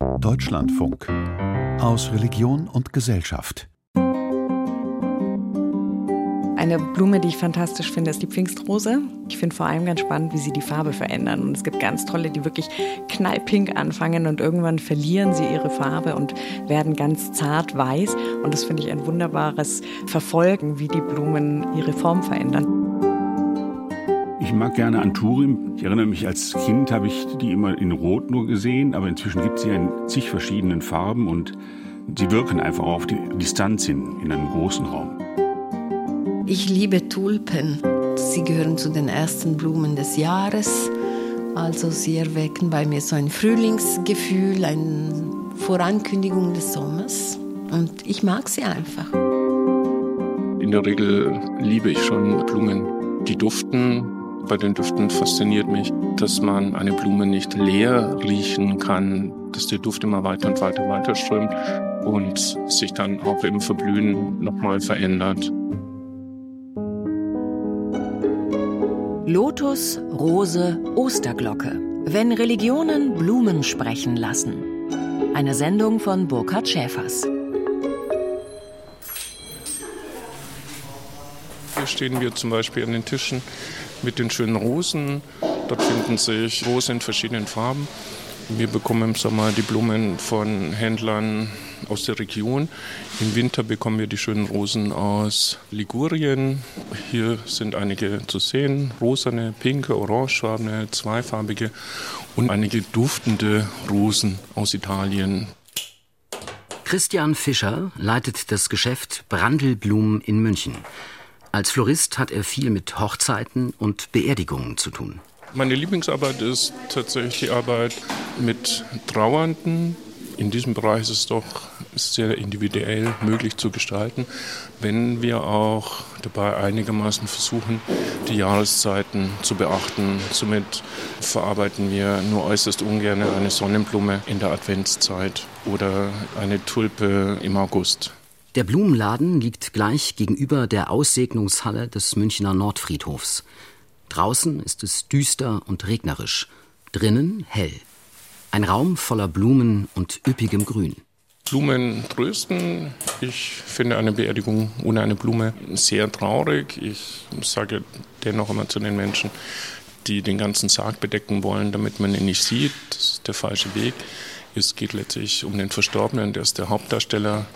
Deutschlandfunk aus Religion und Gesellschaft. Eine Blume, die ich fantastisch finde, ist die Pfingstrose. Ich finde vor allem ganz spannend, wie sie die Farbe verändern. Und es gibt ganz tolle, die wirklich knallpink anfangen und irgendwann verlieren sie ihre Farbe und werden ganz zart weiß. Und das finde ich ein wunderbares Verfolgen, wie die Blumen ihre Form verändern. Ich mag gerne Anturien. Ich erinnere mich, als Kind habe ich die immer in Rot nur gesehen, aber inzwischen gibt es sie in zig verschiedenen Farben und sie wirken einfach auf die Distanz hin, in einem großen Raum. Ich liebe Tulpen. Sie gehören zu den ersten Blumen des Jahres. Also sie erwecken bei mir so ein Frühlingsgefühl, eine Vorankündigung des Sommers. Und ich mag sie einfach. In der Regel liebe ich schon Blumen, die duften. Bei den Düften fasziniert mich, dass man eine Blume nicht leer riechen kann, dass der Duft immer weiter und weiter weiter strömt und sich dann auch im Verblühen nochmal verändert. Lotus, Rose, Osterglocke. Wenn Religionen Blumen sprechen lassen. Eine Sendung von Burkhard Schäfers. Hier stehen wir zum Beispiel an den Tischen mit den schönen Rosen. Dort finden sich Rosen in verschiedenen Farben. Wir bekommen im Sommer die Blumen von Händlern aus der Region. Im Winter bekommen wir die schönen Rosen aus Ligurien. Hier sind einige zu sehen, rosane, pinke, orangefarbene, zweifarbige und einige duftende Rosen aus Italien. Christian Fischer leitet das Geschäft Brandelblumen in München. Als Florist hat er viel mit Hochzeiten und Beerdigungen zu tun. Meine Lieblingsarbeit ist tatsächlich die Arbeit mit Trauernden. In diesem Bereich ist es doch sehr individuell möglich zu gestalten, wenn wir auch dabei einigermaßen versuchen, die Jahreszeiten zu beachten. Somit verarbeiten wir nur äußerst ungern eine Sonnenblume in der Adventszeit oder eine Tulpe im August. Der Blumenladen liegt gleich gegenüber der Aussegnungshalle des Münchner Nordfriedhofs. Draußen ist es düster und regnerisch, drinnen hell. Ein Raum voller Blumen und üppigem Grün. Blumen trösten. Ich finde eine Beerdigung ohne eine Blume sehr traurig. Ich sage dennoch immer zu den Menschen, die den ganzen Sarg bedecken wollen, damit man ihn nicht sieht. Das ist der falsche Weg. Es geht letztlich um den Verstorbenen, der ist der Hauptdarsteller.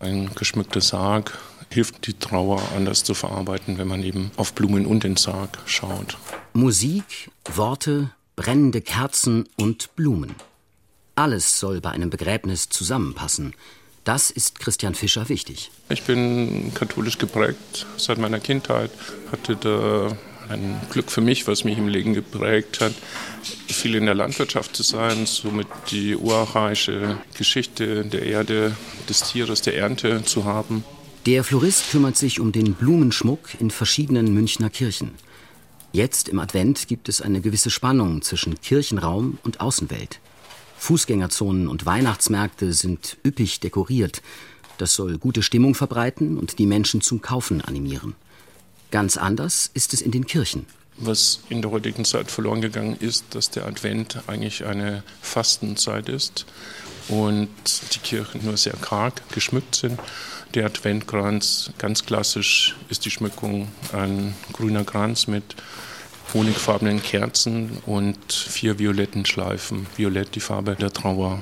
Ein geschmückter Sarg hilft die Trauer anders zu verarbeiten, wenn man eben auf Blumen und den Sarg schaut. Musik, Worte, brennende Kerzen und Blumen. Alles soll bei einem Begräbnis zusammenpassen. Das ist Christian Fischer wichtig. Ich bin katholisch geprägt seit meiner Kindheit, hatte da ein Glück für mich, was mich im Leben geprägt hat, viel in der Landwirtschaft zu sein, somit die urarchaische Geschichte der Erde, des Tieres, der Ernte zu haben. Der Florist kümmert sich um den Blumenschmuck in verschiedenen Münchner Kirchen. Jetzt im Advent gibt es eine gewisse Spannung zwischen Kirchenraum und Außenwelt. Fußgängerzonen und Weihnachtsmärkte sind üppig dekoriert. Das soll gute Stimmung verbreiten und die Menschen zum Kaufen animieren. Ganz anders ist es in den Kirchen. Was in der heutigen Zeit verloren gegangen ist, dass der Advent eigentlich eine Fastenzeit ist und die Kirchen nur sehr karg geschmückt sind. Der Adventkranz, ganz klassisch, ist die Schmückung ein grüner Kranz mit honigfarbenen Kerzen und vier violetten Schleifen. Violett die Farbe der Trauer.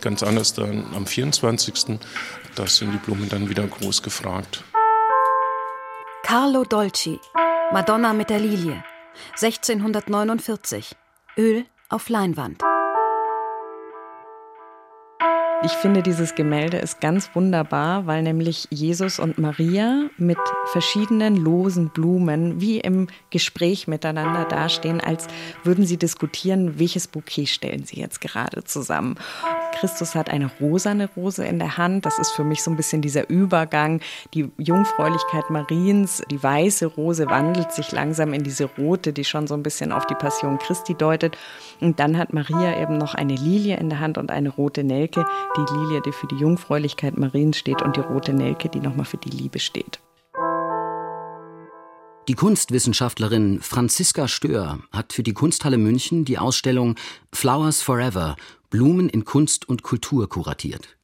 Ganz anders dann am 24. Da sind die Blumen dann wieder groß gefragt. Carlo Dolci, Madonna mit der Lilie, 1649. Öl auf Leinwand. Ich finde, dieses Gemälde ist ganz wunderbar, weil nämlich Jesus und Maria mit verschiedenen losen Blumen wie im Gespräch miteinander dastehen, als würden sie diskutieren, welches Bouquet stellen sie jetzt gerade zusammen. Christus hat eine rosane Rose in der Hand. Das ist für mich so ein bisschen dieser Übergang. Die Jungfräulichkeit Mariens, die weiße Rose wandelt sich langsam in diese rote, die schon so ein bisschen auf die Passion Christi deutet. Und dann hat Maria eben noch eine Lilie in der Hand und eine rote Nelke. Die Lilie, die für die Jungfräulichkeit Mariens steht und die rote Nelke, die nochmal für die Liebe steht. Die Kunstwissenschaftlerin Franziska Stör hat für die Kunsthalle München die Ausstellung Flowers Forever Blumen in Kunst und Kultur kuratiert.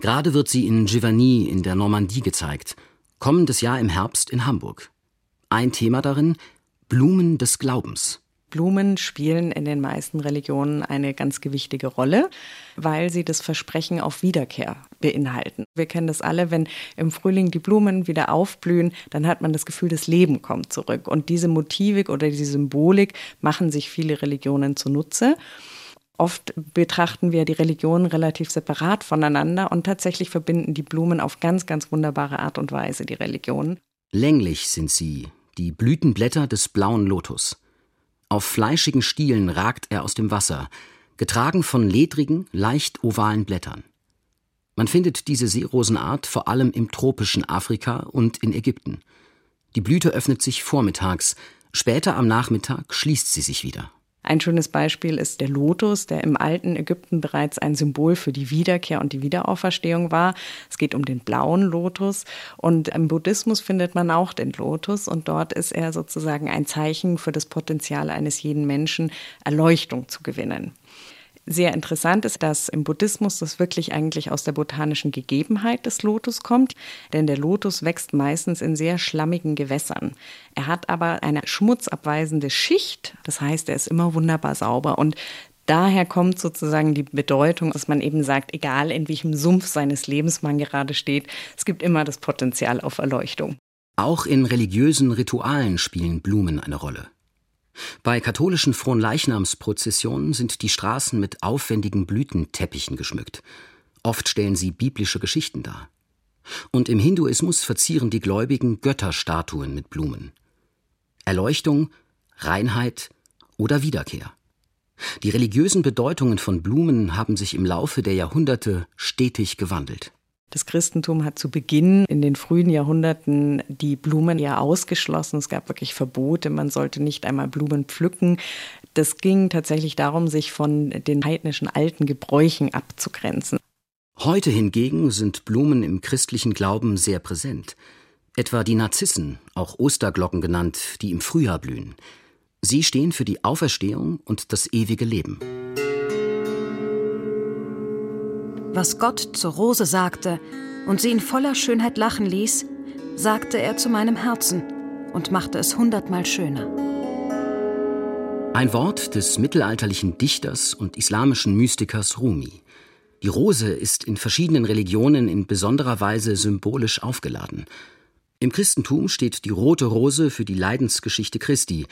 Gerade wird sie in Giverny in der Normandie gezeigt, kommendes Jahr im Herbst in Hamburg. Ein Thema darin Blumen des Glaubens. Blumen spielen in den meisten Religionen eine ganz gewichtige Rolle, weil sie das Versprechen auf Wiederkehr beinhalten. Wir kennen das alle, wenn im Frühling die Blumen wieder aufblühen, dann hat man das Gefühl, das Leben kommt zurück. Und diese Motivik oder die Symbolik machen sich viele Religionen zunutze. Oft betrachten wir die Religionen relativ separat voneinander und tatsächlich verbinden die Blumen auf ganz, ganz wunderbare Art und Weise die Religionen. Länglich sind sie, die Blütenblätter des blauen Lotus. Auf fleischigen Stielen ragt er aus dem Wasser, getragen von ledrigen, leicht ovalen Blättern. Man findet diese Seerosenart vor allem im tropischen Afrika und in Ägypten. Die Blüte öffnet sich vormittags, später am Nachmittag schließt sie sich wieder. Ein schönes Beispiel ist der Lotus, der im alten Ägypten bereits ein Symbol für die Wiederkehr und die Wiederauferstehung war. Es geht um den blauen Lotus und im Buddhismus findet man auch den Lotus und dort ist er sozusagen ein Zeichen für das Potenzial eines jeden Menschen, Erleuchtung zu gewinnen. Sehr interessant ist, dass im Buddhismus das wirklich eigentlich aus der botanischen Gegebenheit des Lotus kommt, denn der Lotus wächst meistens in sehr schlammigen Gewässern. Er hat aber eine schmutzabweisende Schicht, das heißt, er ist immer wunderbar sauber und Daher kommt sozusagen die Bedeutung, dass man eben sagt, egal in welchem Sumpf seines Lebens man gerade steht, es gibt immer das Potenzial auf Erleuchtung. Auch in religiösen Ritualen spielen Blumen eine Rolle. Bei katholischen Fronleichnamsprozessionen sind die Straßen mit aufwendigen Blütenteppichen geschmückt. Oft stellen sie biblische Geschichten dar. Und im Hinduismus verzieren die Gläubigen Götterstatuen mit Blumen. Erleuchtung, Reinheit oder Wiederkehr. Die religiösen Bedeutungen von Blumen haben sich im Laufe der Jahrhunderte stetig gewandelt. Das Christentum hat zu Beginn in den frühen Jahrhunderten die Blumen ja ausgeschlossen. Es gab wirklich Verbote, man sollte nicht einmal Blumen pflücken. Das ging tatsächlich darum, sich von den heidnischen alten Gebräuchen abzugrenzen. Heute hingegen sind Blumen im christlichen Glauben sehr präsent. Etwa die Narzissen, auch Osterglocken genannt, die im Frühjahr blühen. Sie stehen für die Auferstehung und das ewige Leben. Was Gott zur Rose sagte und sie in voller Schönheit lachen ließ, sagte er zu meinem Herzen und machte es hundertmal schöner. Ein Wort des mittelalterlichen Dichters und islamischen Mystikers Rumi. Die Rose ist in verschiedenen Religionen in besonderer Weise symbolisch aufgeladen. Im Christentum steht die rote Rose für die Leidensgeschichte Christi,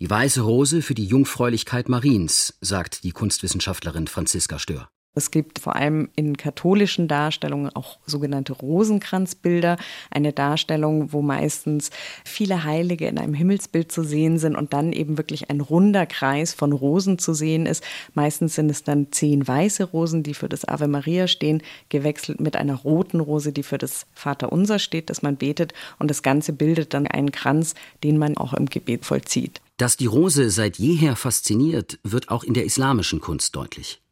die weiße Rose für die Jungfräulichkeit Mariens, sagt die Kunstwissenschaftlerin Franziska Stör. Es gibt vor allem in katholischen Darstellungen auch sogenannte Rosenkranzbilder, eine Darstellung, wo meistens viele Heilige in einem Himmelsbild zu sehen sind und dann eben wirklich ein runder Kreis von Rosen zu sehen ist. Meistens sind es dann zehn weiße Rosen, die für das Ave Maria stehen, gewechselt mit einer roten Rose, die für das Vaterunser steht, das man betet und das Ganze bildet dann einen Kranz, den man auch im Gebet vollzieht. Dass die Rose seit jeher fasziniert, wird auch in der islamischen Kunst deutlich.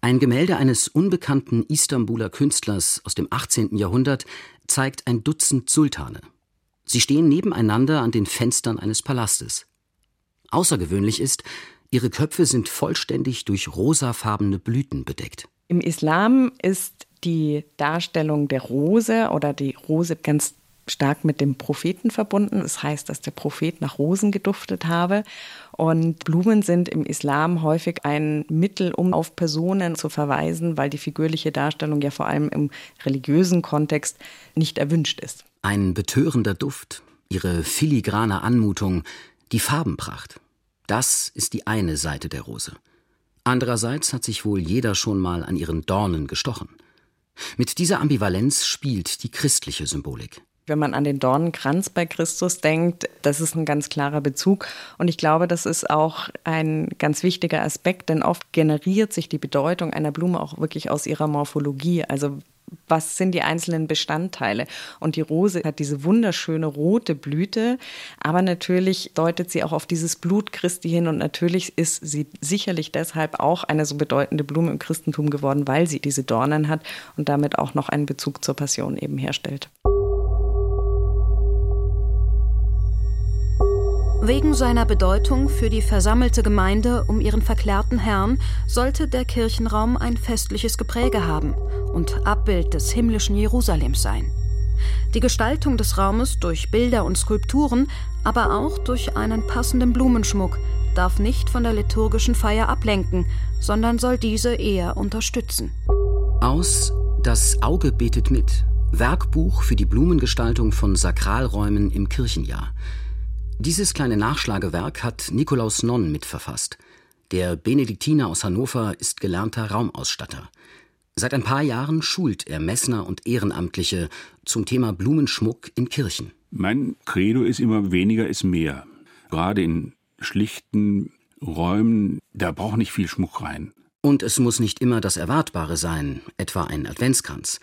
Ein Gemälde eines unbekannten Istanbuler Künstlers aus dem 18. Jahrhundert zeigt ein Dutzend Sultane. Sie stehen nebeneinander an den Fenstern eines Palastes. Außergewöhnlich ist, ihre Köpfe sind vollständig durch rosafarbene Blüten bedeckt. Im Islam ist die Darstellung der Rose oder die Rose ganz stark mit dem Propheten verbunden. Das heißt, dass der Prophet nach Rosen geduftet habe. Und Blumen sind im Islam häufig ein Mittel, um auf Personen zu verweisen, weil die figürliche Darstellung ja vor allem im religiösen Kontext nicht erwünscht ist. Ein betörender Duft, ihre filigrane Anmutung, die Farbenpracht. Das ist die eine Seite der Rose. Andererseits hat sich wohl jeder schon mal an ihren Dornen gestochen. Mit dieser Ambivalenz spielt die christliche Symbolik. Wenn man an den Dornenkranz bei Christus denkt, das ist ein ganz klarer Bezug. Und ich glaube, das ist auch ein ganz wichtiger Aspekt, denn oft generiert sich die Bedeutung einer Blume auch wirklich aus ihrer Morphologie. Also was sind die einzelnen Bestandteile? Und die Rose hat diese wunderschöne rote Blüte, aber natürlich deutet sie auch auf dieses Blut Christi hin und natürlich ist sie sicherlich deshalb auch eine so bedeutende Blume im Christentum geworden, weil sie diese Dornen hat und damit auch noch einen Bezug zur Passion eben herstellt. Wegen seiner Bedeutung für die versammelte Gemeinde um ihren verklärten Herrn sollte der Kirchenraum ein festliches Gepräge haben und Abbild des himmlischen Jerusalems sein. Die Gestaltung des Raumes durch Bilder und Skulpturen, aber auch durch einen passenden Blumenschmuck darf nicht von der liturgischen Feier ablenken, sondern soll diese eher unterstützen. Aus Das Auge betet mit. Werkbuch für die Blumengestaltung von Sakralräumen im Kirchenjahr. Dieses kleine Nachschlagewerk hat Nikolaus Nonn mitverfasst. Der Benediktiner aus Hannover ist gelernter Raumausstatter. Seit ein paar Jahren schult er Messner und Ehrenamtliche zum Thema Blumenschmuck in Kirchen. Mein Credo ist immer weniger ist mehr. Gerade in schlichten Räumen, da braucht nicht viel Schmuck rein. Und es muss nicht immer das Erwartbare sein, etwa ein Adventskranz.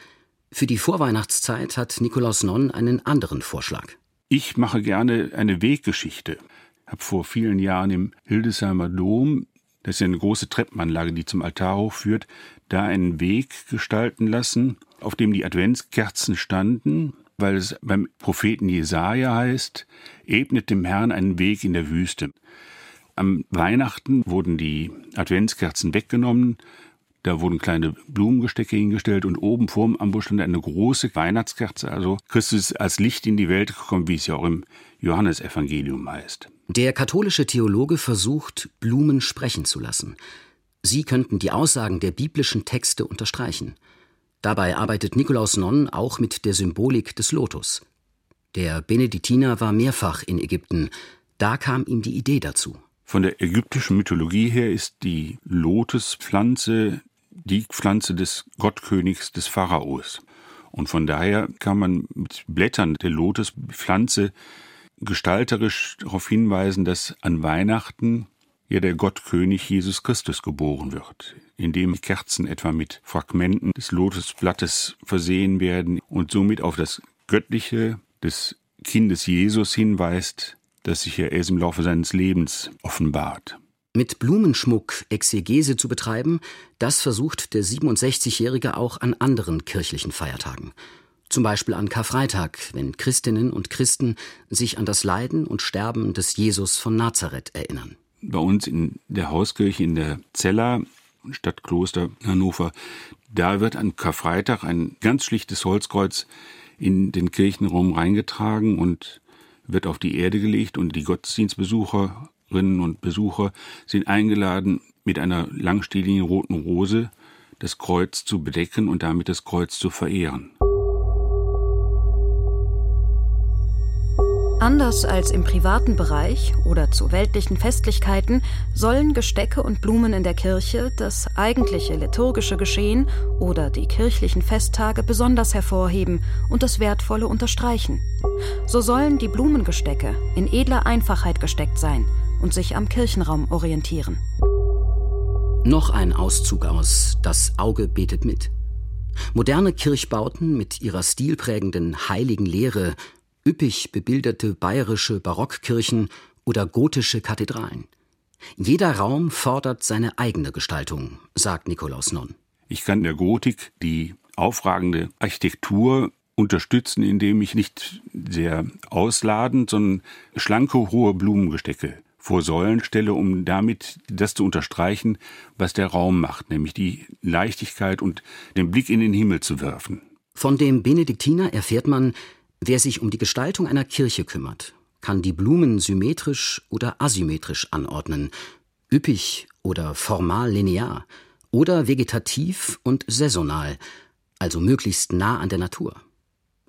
Für die Vorweihnachtszeit hat Nikolaus Nonn einen anderen Vorschlag. Ich mache gerne eine Weggeschichte. Ich habe vor vielen Jahren im Hildesheimer Dom, das ist ja eine große Treppenanlage, die zum Altar hochführt, da einen Weg gestalten lassen, auf dem die Adventskerzen standen, weil es beim Propheten Jesaja heißt, ebnet dem Herrn einen Weg in der Wüste. Am Weihnachten wurden die Adventskerzen weggenommen, da wurden kleine Blumengestecke hingestellt und oben vorm Ambusch stand eine große Weihnachtskerze. Also Christus als Licht in die Welt gekommen, wie es ja auch im Johannesevangelium heißt. Der katholische Theologe versucht, Blumen sprechen zu lassen. Sie könnten die Aussagen der biblischen Texte unterstreichen. Dabei arbeitet Nikolaus Nonn auch mit der Symbolik des Lotus. Der Benediktiner war mehrfach in Ägypten. Da kam ihm die Idee dazu. Von der ägyptischen Mythologie her ist die Lotuspflanze die Pflanze des Gottkönigs des Pharaos. Und von daher kann man mit Blättern der Lotuspflanze gestalterisch darauf hinweisen, dass an Weihnachten ja der Gottkönig Jesus Christus geboren wird, indem Kerzen etwa mit Fragmenten des Lotusblattes versehen werden und somit auf das Göttliche des Kindes Jesus hinweist, das sich ja erst im Laufe seines Lebens offenbart. Mit Blumenschmuck Exegese zu betreiben, das versucht der 67-Jährige auch an anderen kirchlichen Feiertagen. Zum Beispiel an Karfreitag, wenn Christinnen und Christen sich an das Leiden und Sterben des Jesus von Nazareth erinnern. Bei uns in der Hauskirche in der Zella, Stadtkloster Hannover, da wird an Karfreitag ein ganz schlichtes Holzkreuz in den Kirchenraum reingetragen und wird auf die Erde gelegt und die Gottesdienstbesucher Besucherinnen und Besucher sind eingeladen, mit einer langstieligen roten Rose das Kreuz zu bedecken und damit das Kreuz zu verehren. Anders als im privaten Bereich oder zu weltlichen Festlichkeiten sollen Gestecke und Blumen in der Kirche das eigentliche liturgische Geschehen oder die kirchlichen Festtage besonders hervorheben und das Wertvolle unterstreichen. So sollen die Blumengestecke in edler Einfachheit gesteckt sein und sich am Kirchenraum orientieren. Noch ein Auszug aus Das Auge betet mit. Moderne Kirchbauten mit ihrer stilprägenden heiligen Lehre, üppig bebilderte bayerische Barockkirchen oder gotische Kathedralen. Jeder Raum fordert seine eigene Gestaltung, sagt Nikolaus Nonn. Ich kann der Gotik die aufragende Architektur unterstützen, indem ich nicht sehr ausladend, sondern schlanke, hohe Blumengestecke vor Säulen stelle, um damit das zu unterstreichen, was der Raum macht, nämlich die Leichtigkeit und den Blick in den Himmel zu werfen. Von dem Benediktiner erfährt man, wer sich um die Gestaltung einer Kirche kümmert, kann die Blumen symmetrisch oder asymmetrisch anordnen, üppig oder formal linear oder vegetativ und saisonal, also möglichst nah an der Natur.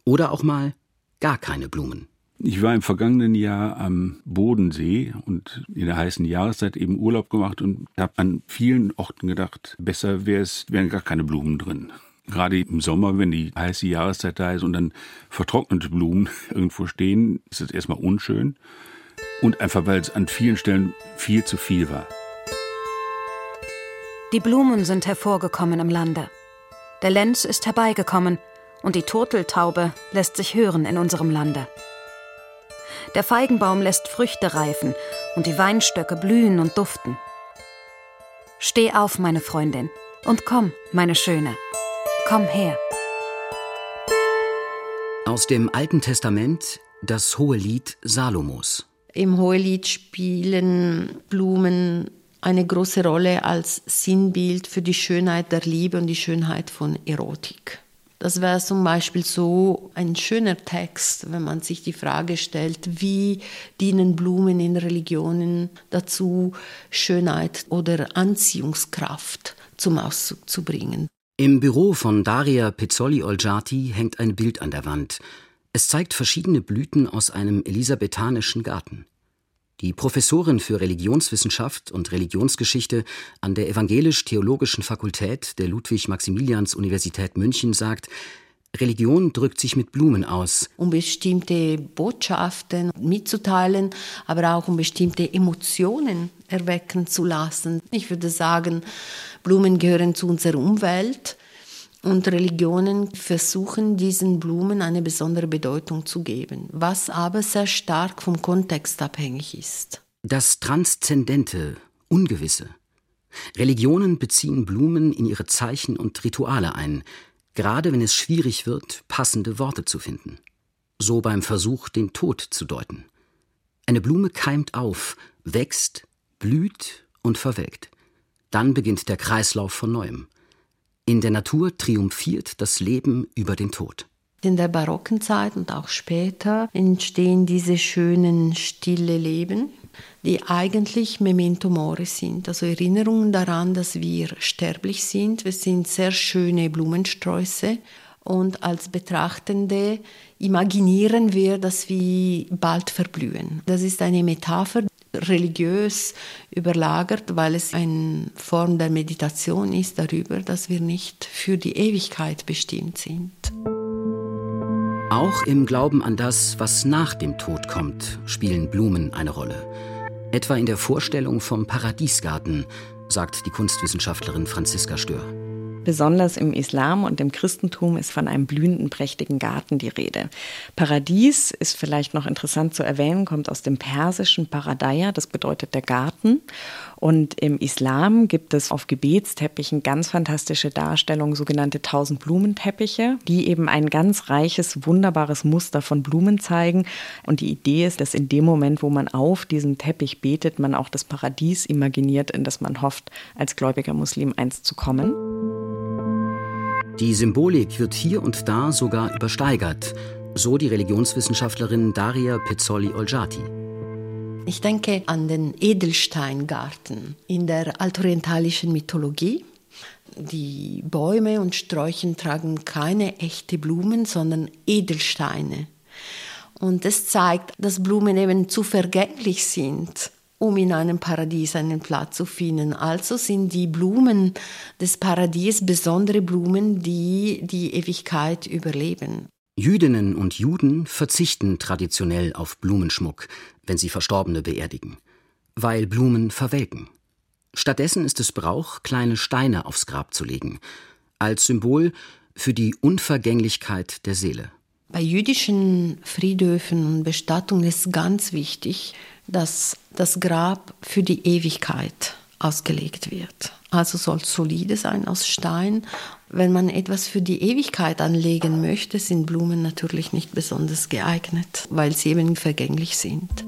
Oder auch mal gar keine Blumen. Ich war im vergangenen Jahr am Bodensee und in der heißen Jahreszeit eben Urlaub gemacht und habe an vielen Orten gedacht, besser wäre es, wären gar keine Blumen drin. Gerade im Sommer, wenn die heiße Jahreszeit da ist und dann vertrocknete Blumen irgendwo stehen, ist es erstmal unschön. Und einfach, weil es an vielen Stellen viel zu viel war. Die Blumen sind hervorgekommen im Lande. Der Lenz ist herbeigekommen und die Turteltaube lässt sich hören in unserem Lande. Der Feigenbaum lässt Früchte reifen und die Weinstöcke blühen und duften. Steh auf, meine Freundin, und komm, meine Schöne, komm her. Aus dem Alten Testament das hohe Lied Salomos. Im Hohelied spielen Blumen eine große Rolle als Sinnbild für die Schönheit der Liebe und die Schönheit von Erotik. Das wäre zum Beispiel so ein schöner Text, wenn man sich die Frage stellt, wie dienen Blumen in Religionen dazu, Schönheit oder Anziehungskraft zum Ausdruck zu bringen. Im Büro von Daria Pizzoli-Olgiati hängt ein Bild an der Wand. Es zeigt verschiedene Blüten aus einem elisabethanischen Garten. Die Professorin für Religionswissenschaft und Religionsgeschichte an der Evangelisch-Theologischen Fakultät der Ludwig-Maximilians-Universität München sagt, Religion drückt sich mit Blumen aus. Um bestimmte Botschaften mitzuteilen, aber auch um bestimmte Emotionen erwecken zu lassen. Ich würde sagen, Blumen gehören zu unserer Umwelt. Und Religionen versuchen diesen Blumen eine besondere Bedeutung zu geben, was aber sehr stark vom Kontext abhängig ist. Das Transzendente, Ungewisse. Religionen beziehen Blumen in ihre Zeichen und Rituale ein, gerade wenn es schwierig wird, passende Worte zu finden. So beim Versuch, den Tod zu deuten. Eine Blume keimt auf, wächst, blüht und verwelkt. Dann beginnt der Kreislauf von neuem. In der Natur triumphiert das Leben über den Tod. In der barocken Zeit und auch später entstehen diese schönen, stille Leben, die eigentlich Memento Mori sind, also Erinnerungen daran, dass wir sterblich sind. Wir sind sehr schöne Blumensträuße und als Betrachtende imaginieren wir, dass wir bald verblühen. Das ist eine Metapher, religiös überlagert, weil es eine Form der Meditation ist darüber, dass wir nicht für die Ewigkeit bestimmt sind. Auch im Glauben an das, was nach dem Tod kommt, spielen Blumen eine Rolle. Etwa in der Vorstellung vom Paradiesgarten, sagt die Kunstwissenschaftlerin Franziska Stör. Besonders im Islam und im Christentum ist von einem blühenden, prächtigen Garten die Rede. Paradies ist vielleicht noch interessant zu erwähnen, kommt aus dem persischen Paradaya, das bedeutet der Garten. Und im Islam gibt es auf Gebetsteppichen ganz fantastische Darstellungen, sogenannte Tausend-Blumenteppiche, die eben ein ganz reiches, wunderbares Muster von Blumen zeigen. Und die Idee ist, dass in dem Moment, wo man auf diesen Teppich betet, man auch das Paradies imaginiert, in das man hofft, als gläubiger Muslim einst zu kommen. Die Symbolik wird hier und da sogar übersteigert, so die Religionswissenschaftlerin Daria Pezzoli-Olgiati. Ich denke an den Edelsteingarten in der altorientalischen Mythologie. Die Bäume und Sträuchen tragen keine echte Blumen, sondern Edelsteine. Und das zeigt, dass Blumen eben zu vergänglich sind um in einem Paradies einen Platz zu finden. Also sind die Blumen des Paradies besondere Blumen, die die Ewigkeit überleben. Jüdinnen und Juden verzichten traditionell auf Blumenschmuck, wenn sie Verstorbene beerdigen, weil Blumen verwelken. Stattdessen ist es Brauch, kleine Steine aufs Grab zu legen, als Symbol für die Unvergänglichkeit der Seele. Bei jüdischen Friedhöfen und Bestattungen ist ganz wichtig, dass das Grab für die Ewigkeit ausgelegt wird. Also soll solide sein aus Stein. Wenn man etwas für die Ewigkeit anlegen möchte, sind Blumen natürlich nicht besonders geeignet, weil sie eben vergänglich sind.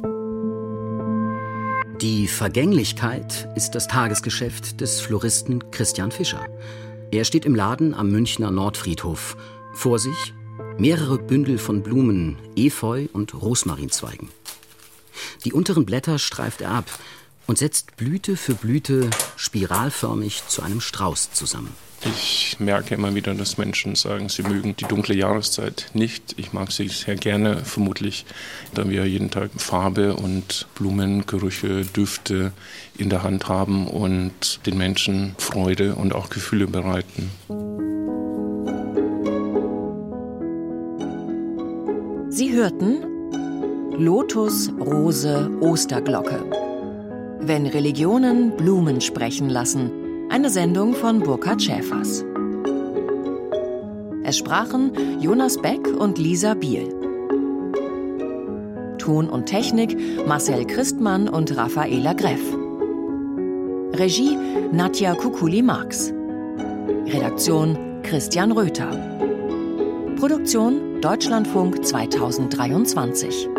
Die Vergänglichkeit ist das Tagesgeschäft des Floristen Christian Fischer. Er steht im Laden am Münchner Nordfriedhof. Vor sich mehrere Bündel von Blumen, Efeu und Rosmarinzweigen. Die unteren Blätter streift er ab und setzt Blüte für Blüte spiralförmig zu einem Strauß zusammen. Ich merke immer wieder, dass Menschen sagen, sie mögen die dunkle Jahreszeit nicht. Ich mag sie sehr gerne, vermutlich, da wir jeden Tag Farbe und Blumen, Gerüche, Düfte in der Hand haben und den Menschen Freude und auch Gefühle bereiten. Sie hörten Lotus, Rose, Osterglocke. Wenn Religionen Blumen sprechen lassen. Eine Sendung von Burkhard Schäfers. Es sprachen Jonas Beck und Lisa Biel. Ton und Technik Marcel Christmann und Raffaela Greff. Regie Nadja Kukuli-Marx. Redaktion Christian Röther. Produktion Deutschlandfunk 2023.